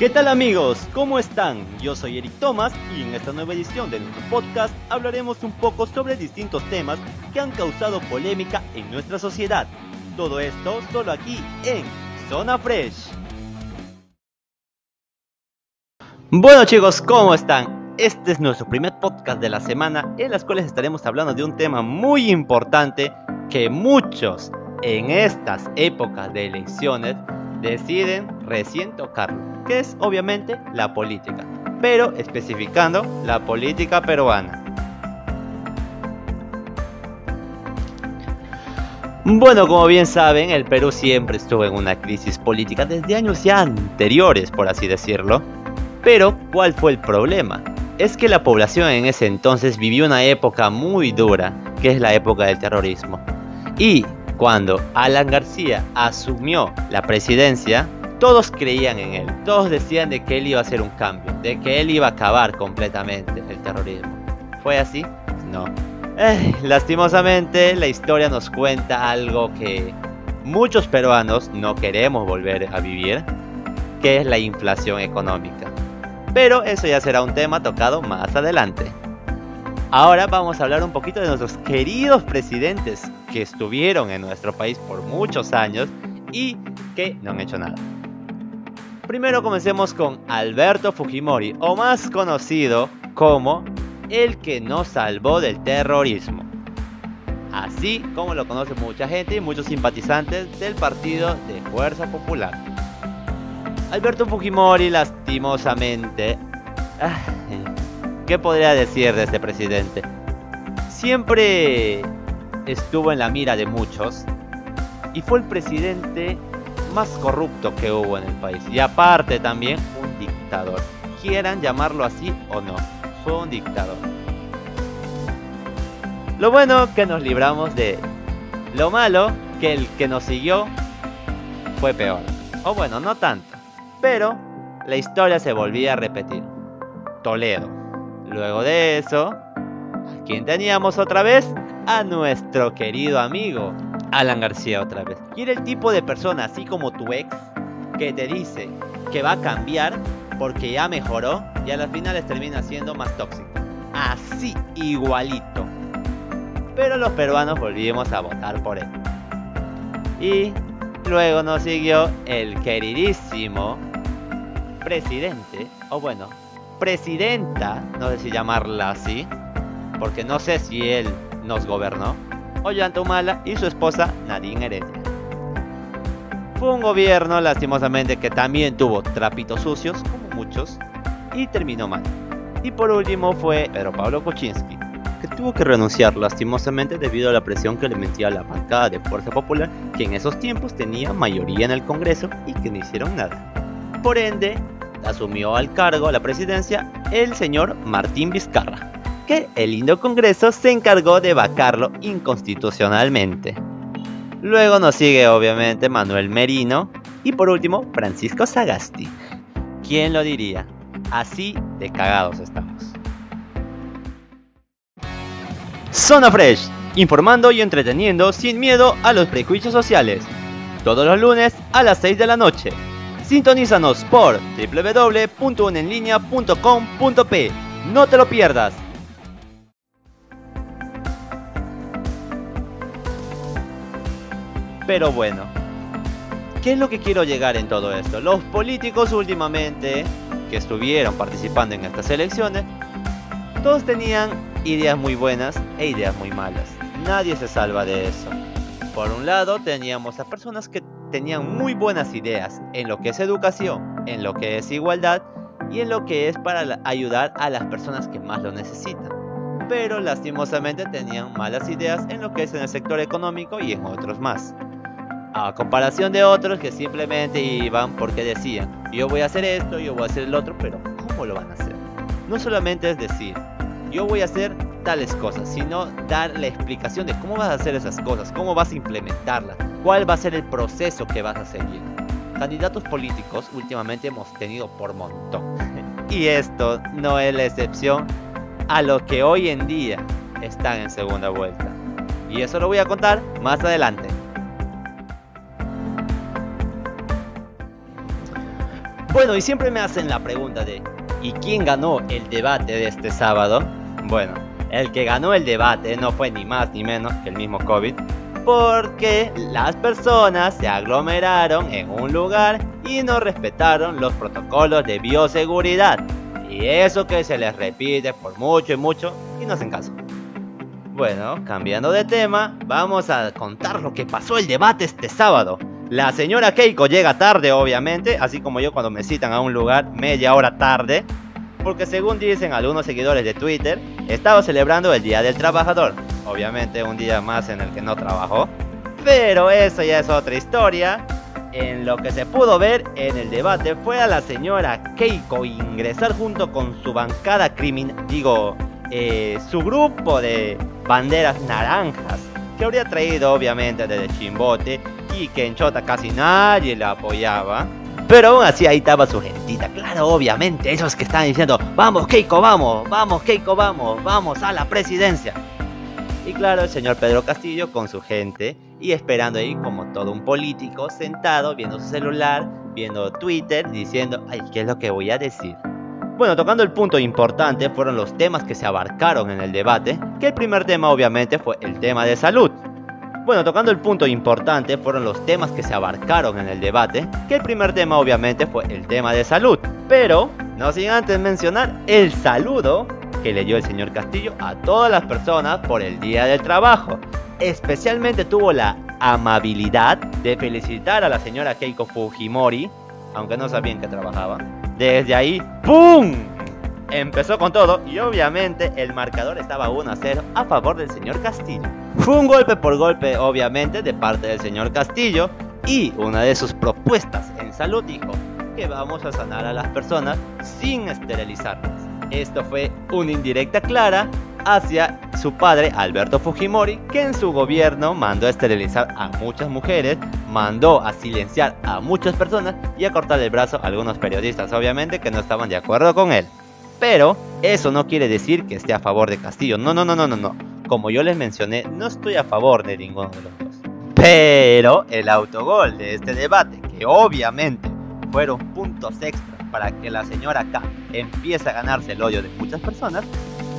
¿Qué tal amigos? ¿Cómo están? Yo soy Eric Thomas y en esta nueva edición de nuestro podcast hablaremos un poco sobre distintos temas que han causado polémica en nuestra sociedad. Todo esto solo aquí en Zona Fresh. Bueno chicos, ¿cómo están? Este es nuestro primer podcast de la semana en las cuales estaremos hablando de un tema muy importante que muchos en estas épocas de elecciones deciden recién tocarlo, que es obviamente la política, pero especificando la política peruana. Bueno, como bien saben, el Perú siempre estuvo en una crisis política desde años ya anteriores, por así decirlo. Pero, ¿cuál fue el problema? Es que la población en ese entonces vivió una época muy dura, que es la época del terrorismo. Y cuando Alan García asumió la presidencia, todos creían en él, todos decían de que él iba a hacer un cambio, de que él iba a acabar completamente el terrorismo. ¿Fue así? No. Eh, lastimosamente, la historia nos cuenta algo que muchos peruanos no queremos volver a vivir, que es la inflación económica. Pero eso ya será un tema tocado más adelante. Ahora vamos a hablar un poquito de nuestros queridos presidentes que estuvieron en nuestro país por muchos años y que no han hecho nada. Primero comencemos con Alberto Fujimori, o más conocido como el que nos salvó del terrorismo. Así como lo conoce mucha gente y muchos simpatizantes del partido de Fuerza Popular. Alberto Fujimori lastimosamente... Ah, ¿Qué podría decir de este presidente? Siempre estuvo en la mira de muchos y fue el presidente más corrupto que hubo en el país. Y aparte también un dictador. Quieran llamarlo así o no, fue un dictador. Lo bueno que nos libramos de Lo malo que el que nos siguió fue peor. O bueno, no tanto. Pero la historia se volvía a repetir. Toledo. Luego de eso, ¿a quién teníamos otra vez? A nuestro querido amigo Alan García otra vez. Y era el tipo de persona, así como tu ex, que te dice que va a cambiar porque ya mejoró y a las finales termina siendo más tóxico. Así, igualito. Pero los peruanos volvimos a votar por él. Y luego nos siguió el queridísimo presidente, o bueno, presidenta, no sé si llamarla así, porque no sé si él nos gobernó, Ollanta Humala y su esposa Nadine Heredia. Fue un gobierno, lastimosamente, que también tuvo trapitos sucios, como muchos, y terminó mal. Y por último fue Pedro Pablo Kuczynski, que tuvo que renunciar lastimosamente debido a la presión que le metía la bancada de Fuerza Popular, que en esos tiempos tenía mayoría en el Congreso y que no hicieron nada. Por ende, asumió al cargo la presidencia el señor Martín Vizcarra, el lindo Congreso se encargó de vacarlo inconstitucionalmente. Luego nos sigue obviamente Manuel Merino y por último Francisco Sagasti. ¿Quién lo diría? Así de cagados estamos. Zona Fresh, informando y entreteniendo sin miedo a los prejuicios sociales. Todos los lunes a las 6 de la noche. Sintonízanos por www.unenlinea.com.p. No te lo pierdas. Pero bueno, ¿qué es lo que quiero llegar en todo esto? Los políticos últimamente que estuvieron participando en estas elecciones, todos tenían ideas muy buenas e ideas muy malas. Nadie se salva de eso. Por un lado teníamos a personas que tenían muy buenas ideas en lo que es educación, en lo que es igualdad y en lo que es para ayudar a las personas que más lo necesitan. Pero lastimosamente tenían malas ideas en lo que es en el sector económico y en otros más. A comparación de otros que simplemente iban porque decían, yo voy a hacer esto, yo voy a hacer el otro, pero ¿cómo lo van a hacer? No solamente es decir, yo voy a hacer tales cosas, sino dar la explicación de cómo vas a hacer esas cosas, cómo vas a implementarlas, cuál va a ser el proceso que vas a seguir. Candidatos políticos últimamente hemos tenido por montón. y esto no es la excepción a lo que hoy en día están en segunda vuelta. Y eso lo voy a contar más adelante. Bueno, y siempre me hacen la pregunta de ¿y quién ganó el debate de este sábado? Bueno, el que ganó el debate no fue ni más ni menos que el mismo COVID, porque las personas se aglomeraron en un lugar y no respetaron los protocolos de bioseguridad. Y eso que se les repite por mucho y mucho y no hacen caso. Bueno, cambiando de tema, vamos a contar lo que pasó el debate este sábado. La señora Keiko llega tarde, obviamente, así como yo cuando me citan a un lugar media hora tarde, porque según dicen algunos seguidores de Twitter, estaba celebrando el Día del Trabajador. Obviamente un día más en el que no trabajó. Pero eso ya es otra historia. En lo que se pudo ver en el debate fue a la señora Keiko ingresar junto con su bancada criminal, digo, eh, su grupo de banderas naranjas, que habría traído obviamente desde Chimbote y que en Chota casi nadie la apoyaba. Pero aún así ahí estaba su gentita, claro, obviamente, esos que están diciendo, vamos Keiko, vamos, vamos Keiko, vamos, vamos a la presidencia. Y claro, el señor Pedro Castillo con su gente y esperando ahí como todo un político sentado viendo su celular, viendo Twitter, diciendo, ay, ¿qué es lo que voy a decir? Bueno, tocando el punto importante fueron los temas que se abarcaron en el debate, que el primer tema obviamente fue el tema de salud. Bueno, tocando el punto importante fueron los temas que se abarcaron en el debate, que el primer tema obviamente fue el tema de salud. Pero, no sin antes mencionar el saludo que le dio el señor Castillo a todas las personas por el Día del Trabajo. Especialmente tuvo la amabilidad de felicitar a la señora Keiko Fujimori, aunque no sabían que trabajaba. Desde ahí, ¡pum! Empezó con todo y obviamente el marcador estaba 1 a 0 a favor del señor Castillo. Fue un golpe por golpe obviamente de parte del señor Castillo y una de sus propuestas en salud dijo que vamos a sanar a las personas sin esterilizarlas. Esto fue una indirecta clara hacia su padre Alberto Fujimori, que en su gobierno mandó a esterilizar a muchas mujeres, mandó a silenciar a muchas personas y a cortar el brazo a algunos periodistas, obviamente que no estaban de acuerdo con él. Pero eso no quiere decir que esté a favor de Castillo. No, no, no, no, no, no. Como yo les mencioné, no estoy a favor de ninguno de los dos. Pero el autogol de este debate, que obviamente fueron puntos extras para que la señora K empiece a ganarse el odio de muchas personas,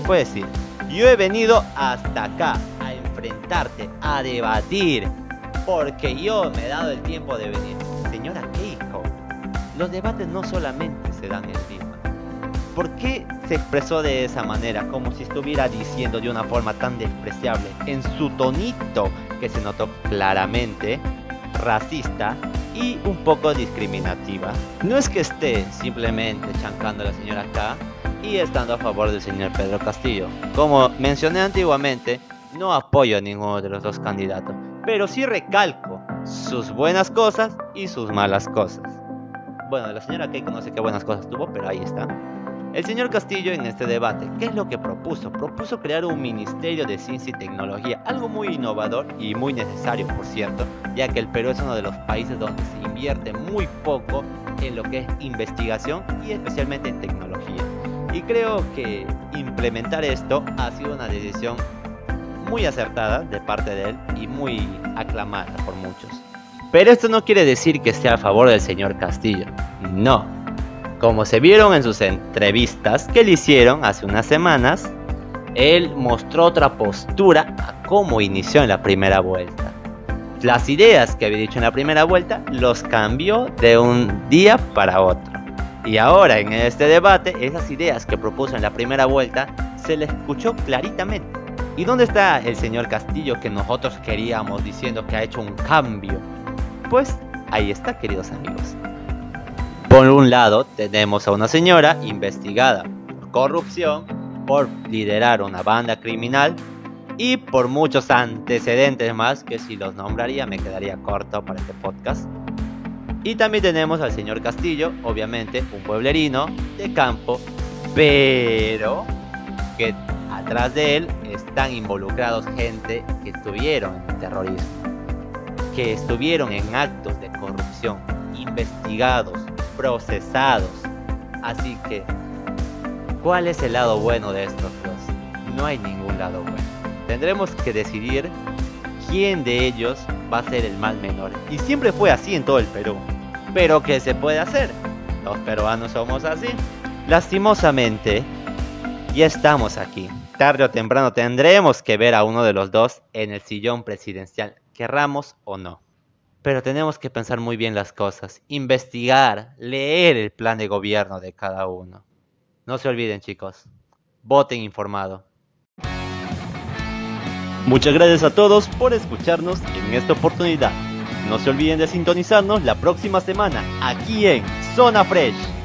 fue decir, yo he venido hasta acá a enfrentarte, a debatir, porque yo me he dado el tiempo de venir. Señora Keiko, los debates no solamente se dan el día ¿Por qué se expresó de esa manera? Como si estuviera diciendo de una forma tan despreciable, en su tonito que se notó claramente racista y un poco discriminativa. No es que esté simplemente chancando a la señora K y estando a favor del señor Pedro Castillo. Como mencioné antiguamente, no apoyo a ninguno de los dos candidatos, pero sí recalco sus buenas cosas y sus malas cosas. Bueno, la señora Keiko no sé qué buenas cosas tuvo, pero ahí está. El señor Castillo en este debate, ¿qué es lo que propuso? Propuso crear un Ministerio de Ciencia y Tecnología, algo muy innovador y muy necesario, por cierto, ya que el Perú es uno de los países donde se invierte muy poco en lo que es investigación y especialmente en tecnología. Y creo que implementar esto ha sido una decisión muy acertada de parte de él y muy aclamada por muchos. Pero esto no quiere decir que esté a favor del señor Castillo. No, como se vieron en sus entrevistas que le hicieron hace unas semanas, él mostró otra postura a cómo inició en la primera vuelta. Las ideas que había dicho en la primera vuelta los cambió de un día para otro. Y ahora en este debate, esas ideas que propuso en la primera vuelta se le escuchó claritamente. ¿Y dónde está el señor Castillo que nosotros queríamos diciendo que ha hecho un cambio? Pues ahí está, queridos amigos. Por un lado, tenemos a una señora investigada por corrupción, por liderar una banda criminal y por muchos antecedentes más que si los nombraría me quedaría corto para este podcast. Y también tenemos al señor Castillo, obviamente un pueblerino de campo, pero que atrás de él están involucrados gente que estuvieron en terrorismo, que estuvieron en actos de corrupción, investigados, procesados. Así que, ¿cuál es el lado bueno de estos dos? No hay ningún lado bueno. Tendremos que decidir quién de ellos va a ser el mal menor. Y siempre fue así en todo el Perú. Pero ¿qué se puede hacer? Los peruanos somos así. Lastimosamente, ya estamos aquí. Tarde o temprano tendremos que ver a uno de los dos en el sillón presidencial, querramos o no. Pero tenemos que pensar muy bien las cosas, investigar, leer el plan de gobierno de cada uno. No se olviden chicos, voten informado. Muchas gracias a todos por escucharnos en esta oportunidad. No se olviden de sintonizarnos la próxima semana aquí en Zona Fresh.